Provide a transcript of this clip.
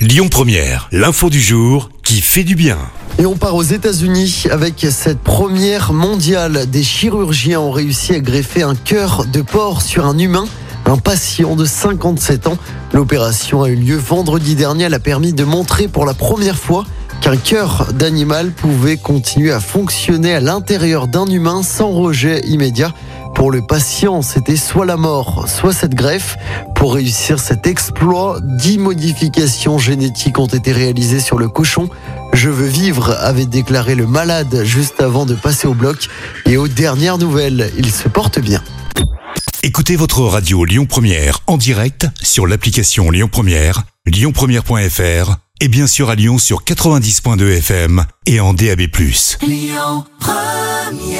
Lyon Première, l'info du jour qui fait du bien. Et on part aux États-Unis avec cette première mondiale. Des chirurgiens ont réussi à greffer un cœur de porc sur un humain, un patient de 57 ans. L'opération a eu lieu vendredi dernier. Elle a permis de montrer pour la première fois qu'un cœur d'animal pouvait continuer à fonctionner à l'intérieur d'un humain sans rejet immédiat. Pour le patient, c'était soit la mort, soit cette greffe. Pour réussir cet exploit, 10 modifications génétiques ont été réalisées sur le cochon. Je veux vivre, avait déclaré le malade juste avant de passer au bloc. Et aux dernières nouvelles, il se porte bien. Écoutez votre radio Lyon Première en direct sur l'application Lyon Première, lyonpremière.fr et bien sûr à Lyon sur 90.2 FM et en DAB+. Lyon Première